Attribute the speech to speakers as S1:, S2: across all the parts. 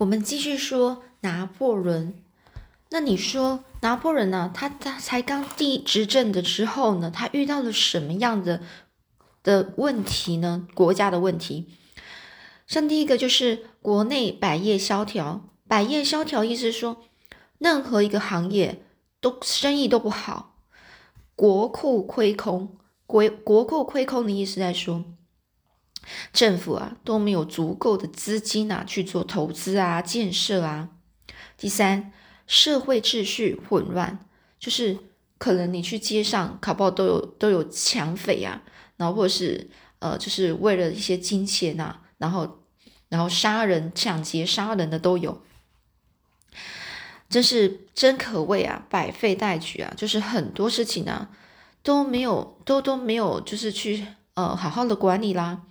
S1: 我们继续说拿破仑。那你说拿破仑呢？他他才刚第执政的时候呢，他遇到了什么样的的问题呢？国家的问题，像第一个就是国内百业萧条。百业萧条意思说，任何一个行业都生意都不好，国库亏空。国国库亏空的意思在说。政府啊都没有足够的资金啊去做投资啊建设啊。第三，社会秩序混乱，就是可能你去街上，考不好都有都有抢匪啊，然后或者是呃，就是为了一些金钱呐，然后然后杀人、抢劫、杀人的都有，真是真可谓啊，百废待举啊，就是很多事情啊都没有都都没有，就是去呃好好的管理啦。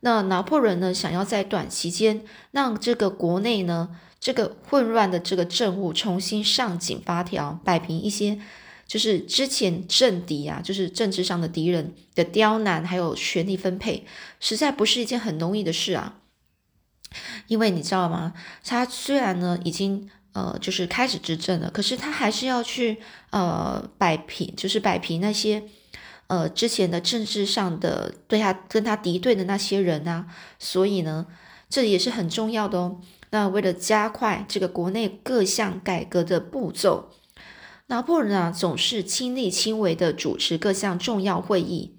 S1: 那拿破仑呢，想要在短期间让这个国内呢这个混乱的这个政务重新上紧发条，摆平一些就是之前政敌啊，就是政治上的敌人的刁难，还有权力分配，实在不是一件很容易的事啊。因为你知道吗？他虽然呢已经呃就是开始执政了，可是他还是要去呃摆平，就是摆平那些。呃，之前的政治上的对他跟他敌对的那些人啊，所以呢，这也是很重要的哦。那为了加快这个国内各项改革的步骤，拿破仑啊总是亲力亲为的主持各项重要会议，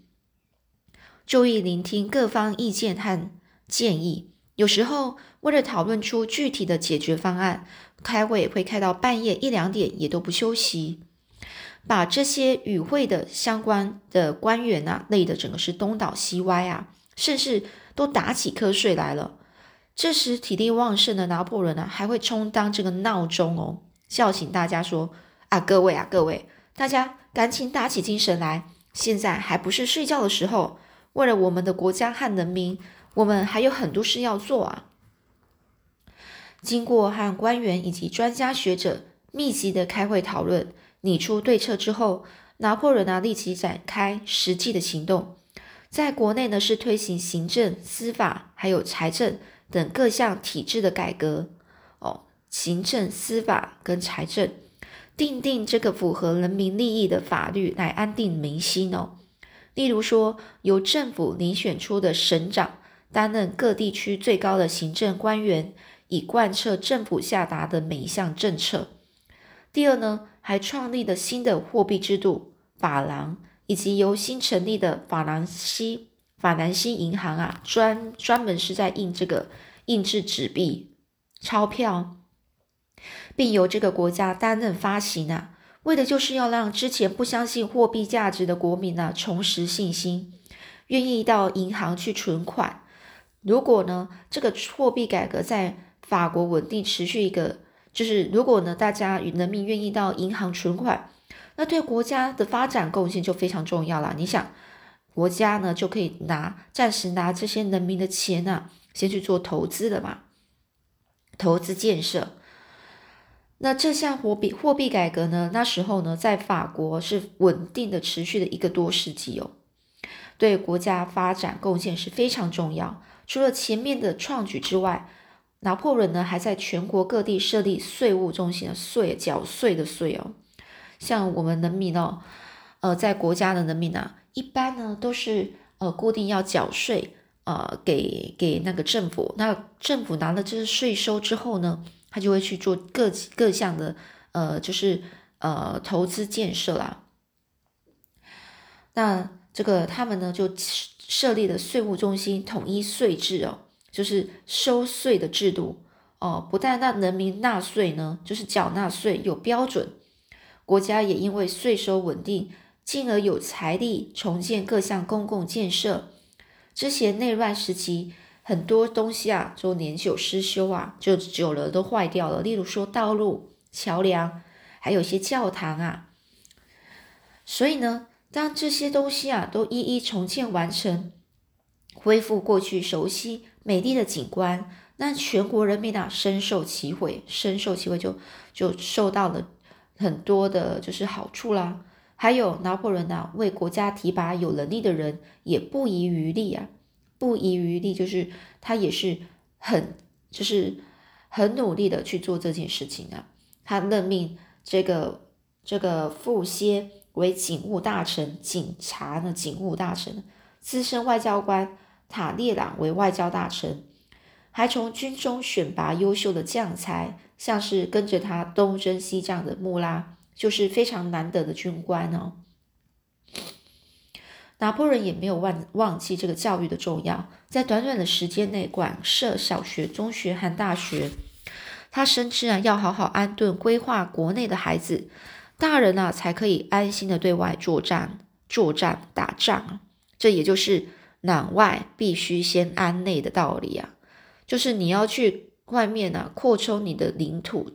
S1: 注意聆听各方意见和建议。有时候为了讨论出具体的解决方案，开会会开到半夜一两点，也都不休息。把这些与会的相关的官员啊累得整个是东倒西歪啊，甚至都打起瞌睡来了。这时体力旺盛的拿破仑呢，还会充当这个闹钟哦，叫醒大家说：“啊，各位啊，各位，大家赶紧打起精神来，现在还不是睡觉的时候。为了我们的国家和人民，我们还有很多事要做啊。”经过和官员以及专家学者密集的开会讨论。拟出对策之后，拿破仑啊立即展开实际的行动，在国内呢是推行行政、司法还有财政等各项体制的改革哦，行政、司法跟财政，定定这个符合人民利益的法律来安定民心哦。例如说，由政府遴选出的省长担任各地区最高的行政官员，以贯彻政府下达的每一项政策。第二呢？还创立了新的货币制度法郎，以及由新成立的法兰西法兰西银行啊，专专门是在印这个印制纸币钞票，并由这个国家担任发行啊，为的就是要让之前不相信货币价值的国民呢重拾信心，愿意到银行去存款。如果呢这个货币改革在法国稳定持续一个。就是如果呢，大家与人民愿意到银行存款，那对国家的发展贡献就非常重要了。你想，国家呢就可以拿暂时拿这些人民的钱呢，先去做投资了嘛，投资建设。那这项货币货币改革呢，那时候呢，在法国是稳定的持续的一个多世纪哦，对国家发展贡献是非常重要。除了前面的创举之外，拿破仑呢，还在全国各地设立税务中心的税缴税的税哦，像我们人民哦，呃，在国家的人民啊，一般呢都是呃固定要缴税，呃，给给那个政府，那政府拿了这个税收之后呢，他就会去做各各项的呃，就是呃投资建设啦。那这个他们呢就设立了税务中心，统一税制哦。就是收税的制度哦，不但让人民纳税呢，就是缴纳税有标准，国家也因为税收稳定，进而有财力重建各项公共建设。之前内乱时期，很多东西啊，就年久失修啊，就久了都坏掉了。例如说道路、桥梁，还有一些教堂啊。所以呢，当这些东西啊都一一重建完成，恢复过去熟悉。美丽的景观，那全国人民啊深受其惠，深受其惠就就受到了很多的就是好处啦。还有拿破仑啊，为国家提拔有能力的人，也不遗余力啊，不遗余力，就是他也是很就是很努力的去做这件事情啊。他任命这个这个傅歇为警务大臣，警察呢警务大臣，资深外交官塔列朗为外交大臣，还从军中选拔优秀的将才，像是跟着他东征西战的穆拉，就是非常难得的军官哦。拿破仑也没有忘忘记这个教育的重要，在短短的时间内广设小学、中学和大学。他深知啊，要好好安顿规划国内的孩子，大人啊才可以安心的对外作战、作战打仗啊。这也就是攘外必须先安内的道理啊，就是你要去外面啊扩充你的领土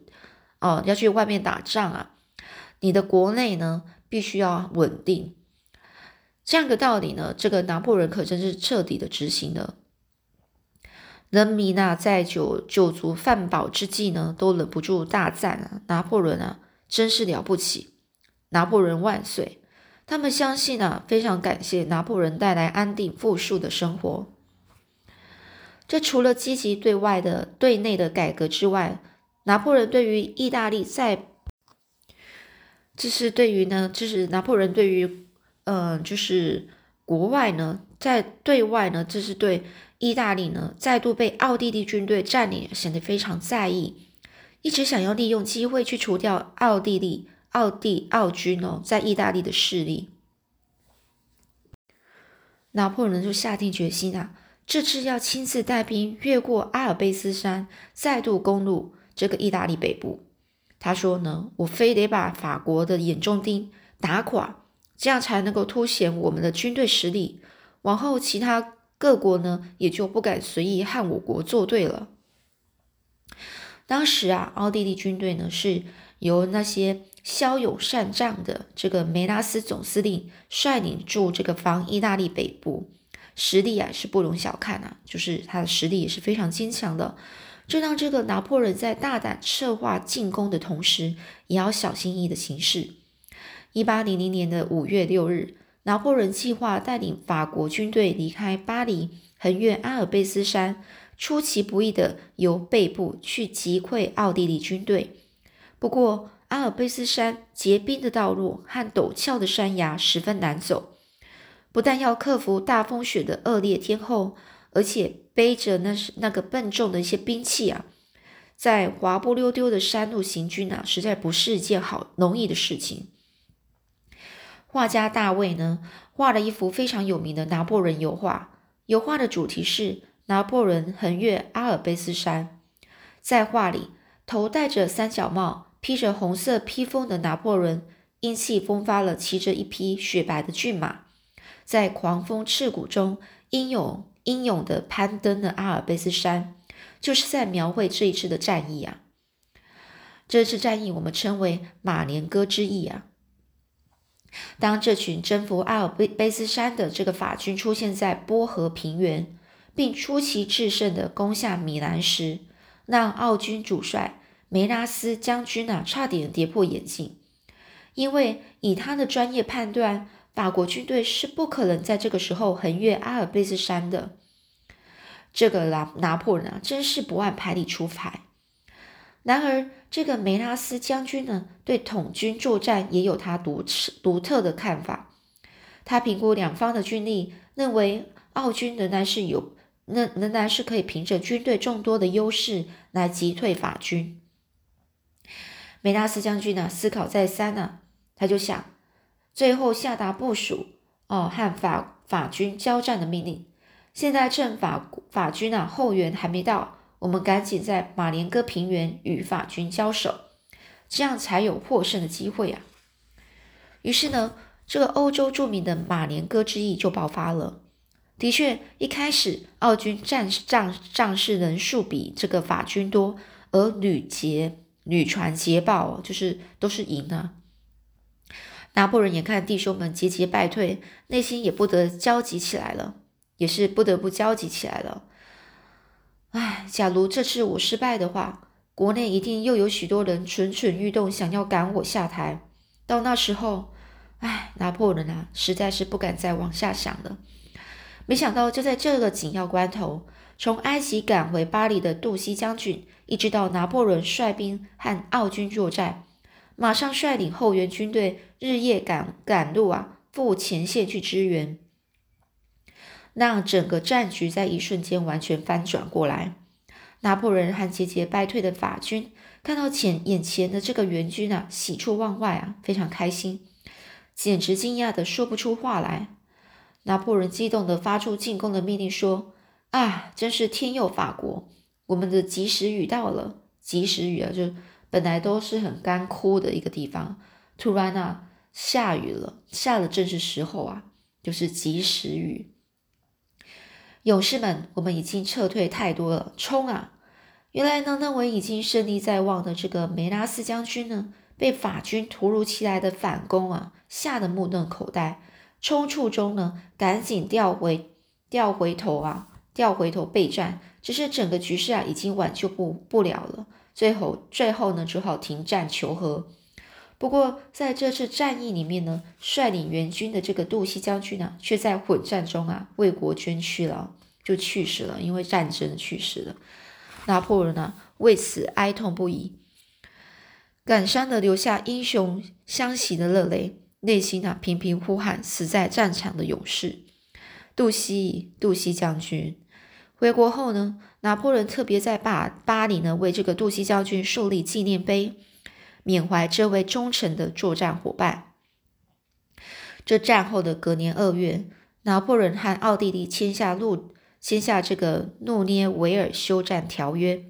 S1: 哦，要去外面打仗啊，你的国内呢必须要稳定。这样的道理呢，这个拿破仑可真是彻底的执行了。人民呐，在酒酒足饭饱之际呢，都忍不住大赞啊，拿破仑啊，真是了不起！拿破仑万岁！他们相信啊，非常感谢拿破仑带来安定富庶的生活。这除了积极对外的、对内的改革之外，拿破仑对于意大利在，这是对于呢，就是拿破仑对于。嗯，就是国外呢，在对外呢，这是对意大利呢再度被奥地利军队占领显得非常在意，一直想要利用机会去除掉奥地利、奥地奥军哦在意大利的势力。拿破仑就下定决心啊，这次要亲自带兵越过阿尔卑斯山，再度攻入这个意大利北部。他说呢，我非得把法国的眼中钉打垮。这样才能够凸显我们的军队实力，往后其他各国呢也就不敢随意和我国作对了。当时啊，奥地利军队呢是由那些骁勇善战的这个梅拉斯总司令率领驻这个防意大利北部，实力啊是不容小看啊，就是他的实力也是非常坚强的。这让这个拿破仑在大胆策划进攻的同时，也要小心翼翼的行事。一八零零年的五月六日，拿破仑计划带领法国军队离开巴黎，横越阿尔卑斯山，出其不意的由背部去击溃奥地利军队。不过，阿尔卑斯山结冰的道路和陡峭的山崖十分难走，不但要克服大风雪的恶劣天候，而且背着那是那个笨重的一些兵器啊，在滑不溜丢的山路行军啊，实在不是一件好容易的事情。画家大卫呢，画了一幅非常有名的拿破仑油画。油画的主题是拿破仑横越阿尔卑斯山。在画里，头戴着三角帽、披着红色披风的拿破仑，英气风发了骑着一匹雪白的骏马，在狂风刺骨中英勇英勇地攀登了阿尔卑斯山，就是在描绘这一次的战役啊。这次战役我们称为马连戈之役啊。当这群征服阿尔卑卑斯山的这个法军出现在波河平原，并出奇制胜的攻下米兰时，让奥军主帅梅拉斯将军啊差点跌破眼镜，因为以他的专业判断，法国军队是不可能在这个时候横越阿尔卑斯山的。这个拿拿破仑啊，真是不按牌理出牌。然而，这个梅拉斯将军呢，对统军作战也有他独独特的看法。他评估两方的军力，认为奥军仍然是有，仍仍然是可以凭着军队众多的优势来击退法军。梅纳斯将军呢，思考再三呢，他就想，最后下达部署哦，和法法军交战的命令。现在趁法法军啊后援还没到。我们赶紧在马连戈平原与法军交手，这样才有获胜的机会啊！于是呢，这个欧洲著名的马连戈之役就爆发了。的确，一开始奥军战仗仗士人数比这个法军多，而吕捷屡传捷报，就是都是赢啊。拿破仑眼看弟兄们节节败退，内心也不得焦急起来了，也是不得不焦急起来了。唉，假如这次我失败的话，国内一定又有许多人蠢蠢欲动，想要赶我下台。到那时候，唉，拿破仑啊，实在是不敢再往下想了。没想到，就在这个紧要关头，从埃及赶回巴黎的杜西将军，一直到拿破仑率兵和奥军作战，马上率领后援军队日夜赶赶路啊，赴前线去支援，让整个战局在一瞬间完全翻转过来。拿破仑和节节败退的法军看到前眼前的这个援军啊，喜出望外啊，非常开心，简直惊讶的说不出话来。拿破仑激动的发出进攻的命令，说：“啊，真是天佑法国！我们的及时雨到了，及时雨啊，就本来都是很干枯的一个地方，突然啊下雨了，下了正是时候啊，就是及时雨。勇士们，我们已经撤退太多了，冲啊！”原来呢，那位已经胜利在望的这个梅拉斯将军呢，被法军突如其来的反攻啊，吓得目瞪口呆，冲处中呢，赶紧调回调回头啊，调回头备战。只是整个局势啊，已经挽救不不了了。最后，最后呢，只好停战求和。不过在这次战役里面呢，率领援军的这个杜西将军呢，却在混战中啊，为国捐躯了，就去世了，因为战争去世了。拿破仑呢，为此哀痛不已，感伤的流下英雄相惜的热泪，内心啊频频呼喊死在战场的勇士杜西，杜西将军。回国后呢，拿破仑特别在巴巴黎呢为这个杜西将军树立纪念碑，缅怀这位忠诚的作战伙伴。这战后的隔年二月，拿破仑和奥地利签下路。签下这个诺涅维尔休战条约，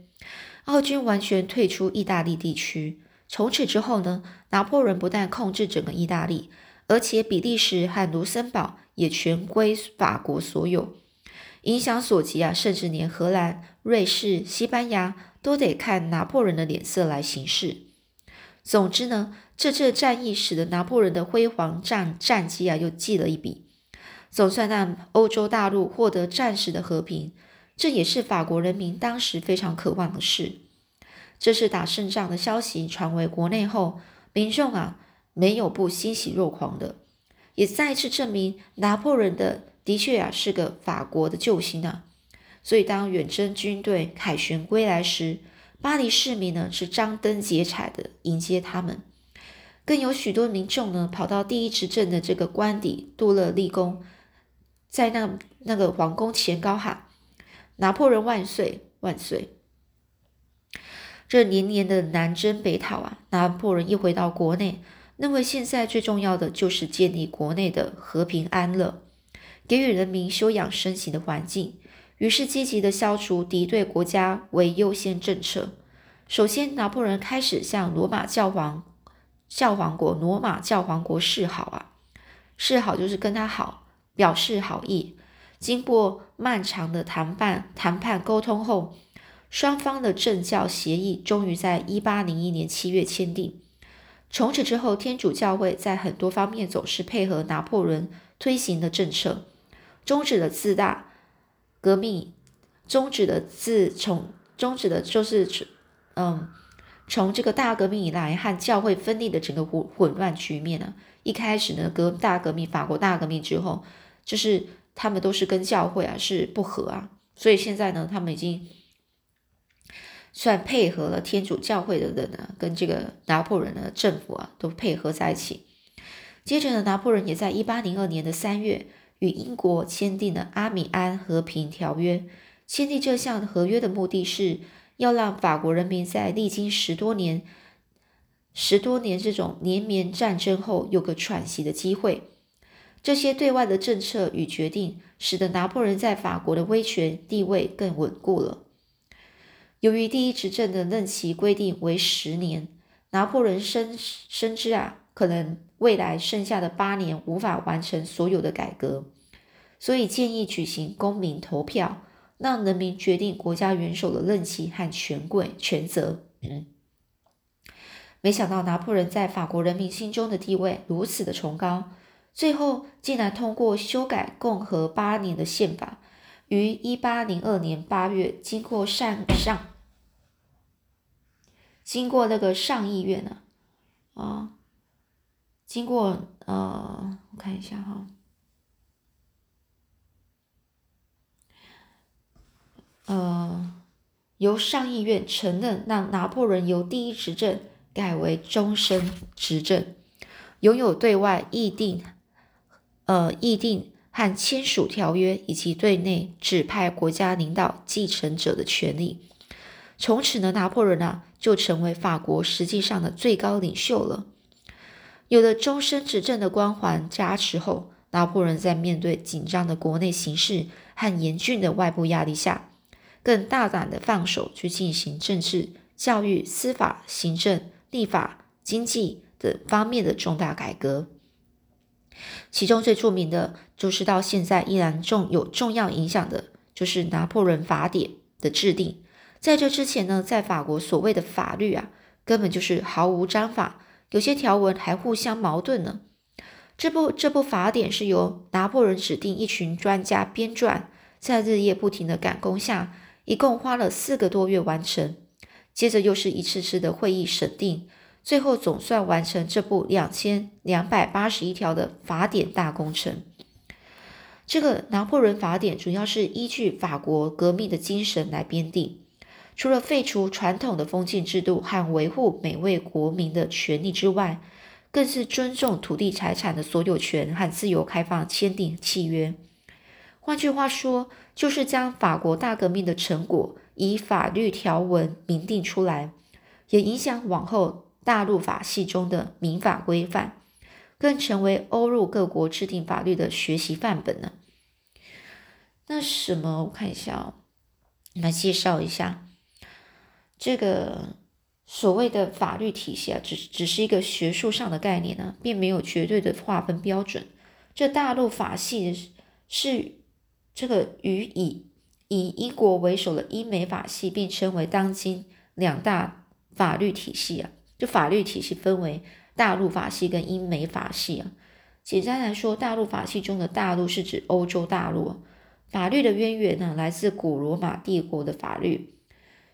S1: 奥军完全退出意大利地区。从此之后呢，拿破仑不但控制整个意大利，而且比利时和卢森堡也全归法国所有。影响所及啊，甚至连荷兰、瑞士、西班牙都得看拿破仑的脸色来行事。总之呢，这次战役使得拿破仑的辉煌战战绩啊，又记了一笔。总算让欧洲大陆获得暂时的和平，这也是法国人民当时非常渴望的事。这次打胜仗的消息传回国内后，民众啊没有不欣喜若狂的，也再次证明拿破仑的的确啊是个法国的救星啊。所以当远征军队凯旋归来时，巴黎市民呢是张灯结彩的迎接他们，更有许多民众呢跑到第一执政的这个官邸杜勒立宫。在那那个皇宫前高喊“拿破仑万岁万岁”。这年年的南征北讨啊，拿破仑一回到国内，认为现在最重要的就是建立国内的和平安乐，给予人民休养生息的环境。于是积极的消除敌对国家为优先政策。首先，拿破仑开始向罗马教皇教皇国罗马教皇国示好啊，示好就是跟他好。表示好意。经过漫长的谈判、谈判沟通后，双方的政教协议终于在一八零一年七月签订。从此之后，天主教会在很多方面总是配合拿破仑推行的政策，终止了自大革命，终止了自从终止的就是嗯，从这个大革命以来和教会分立的整个混混乱局面呢。一开始呢，革大革命，法国大革命之后。就是他们都是跟教会啊是不和啊，所以现在呢，他们已经算配合了天主教会的人呢，跟这个拿破仑的政府啊都配合在一起。接着呢，拿破仑也在一八零二年的三月与英国签订了阿米安和平条约。签订这项合约的目的是要让法国人民在历经十多年、十多年这种连绵战争后有个喘息的机会。这些对外的政策与决定，使得拿破仑在法国的威权地位更稳固了。由于第一执政的任期规定为十年，拿破仑深深知啊，可能未来剩下的八年无法完成所有的改革，所以建议举行公民投票，让人民决定国家元首的任期和权贵权责。没想到拿破仑在法国人民心中的地位如此的崇高。最后竟然通过修改共和八年的宪法，于一八零二年八月经过上上，经过那个上议院呢，啊，经过呃，我看一下哈，呃，由上议院承认让拿破仑由第一执政改为终身执政，拥有对外议定、呃议定和签署条约以及对内指派国家领导继承者的权利。从此呢，拿破仑啊就成为法国实际上的最高领袖了。有了终身执政的光环加持后，拿破仑在面对紧张的国内形势和严峻的外部压力下，更大胆的放手去进行政治、教育、司法、行政、立法、经济等方面的重大改革。其中最著名的，就是到现在依然重有重要影响的，就是拿破仑法典的制定。在这之前呢，在法国所谓的法律啊，根本就是毫无章法，有些条文还互相矛盾呢。这部这部法典是由拿破仑指定一群专家编撰，在日夜不停的赶工下，一共花了四个多月完成。接着又是一次次的会议审定，最后总算完成这部两千两百八十一条的法典大工程。这个拿破仑法典主要是依据法国革命的精神来编定。除了废除传统的封建制度和维护每位国民的权利之外，更是尊重土地财产的所有权和自由开放签订契约。换句话说，就是将法国大革命的成果以法律条文明定出来，也影响往后大陆法系中的民法规范，更成为欧陆各国制定法律的学习范本呢。那什么？我看一下哦，来介绍一下。这个所谓的法律体系啊，只只是一个学术上的概念呢，并没有绝对的划分标准。这大陆法系是这个与以以英国为首的英美法系并称为当今两大法律体系啊。就法律体系分为大陆法系跟英美法系啊。简单来说，大陆法系中的大陆是指欧洲大陆，法律的渊源呢来自古罗马帝国的法律。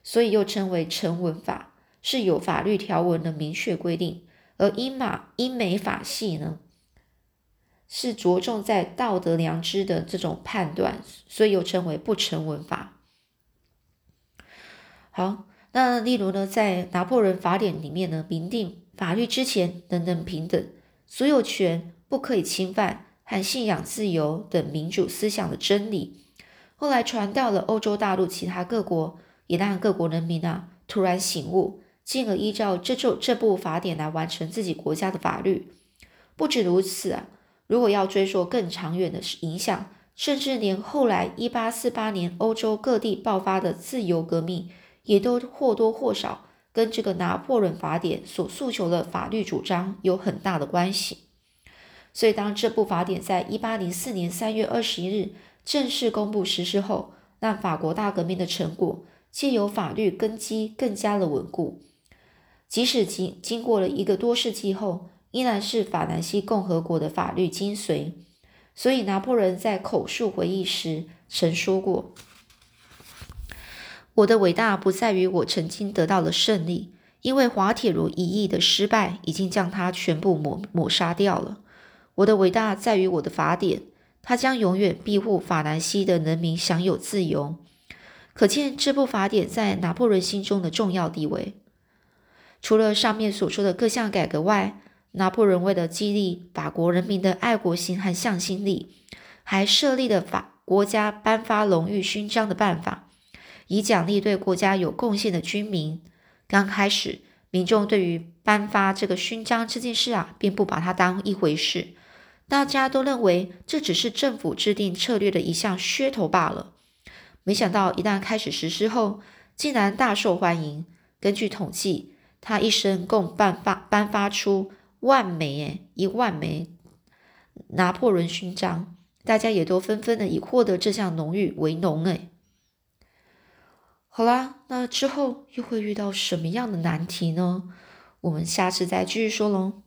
S1: 所以又称为成文法，是有法律条文的明确规定；而英马英美法系呢，是着重在道德良知的这种判断，所以又称为不成文法。好，那例如呢，在拿破仑法典里面呢，明定法律之前人人平等，所有权不可以侵犯，和信仰自由等民主思想的真理，后来传到了欧洲大陆其他各国。也让各国人民啊突然醒悟，进而依照这这这部法典来完成自己国家的法律。不止如此啊，如果要追溯更长远的影响，甚至连后来一八四八年欧洲各地爆发的自由革命，也都或多或少跟这个拿破仑法典所诉求的法律主张有很大的关系。所以，当这部法典在一八零四年三月二十一日正式公布实施后，让法国大革命的成果。借由法律根基更加的稳固，即使经经过了一个多世纪后，依然是法兰西共和国的法律精髓。所以，拿破仑在口述回忆时曾说过：“我的伟大不在于我曾经得到了胜利，因为滑铁卢一役的失败已经将它全部抹抹杀掉了。我的伟大在于我的法典，它将永远庇护法兰西的人民享有自由。”可见这部法典在拿破仑心中的重要地位。除了上面所说的各项改革外，拿破仑为了激励法国人民的爱国心和向心力，还设立了法国家颁发荣誉勋章的办法，以奖励对国家有贡献的军民。刚开始，民众对于颁发这个勋章这件事啊，并不把它当一回事，大家都认为这只是政府制定策略的一项噱头罢了。没想到，一旦开始实施后，竟然大受欢迎。根据统计，他一生共颁发颁发出万枚，诶一万枚拿破仑勋章，大家也都纷纷的以获得这项荣誉为荣，诶好啦，那之后又会遇到什么样的难题呢？我们下次再继续说喽。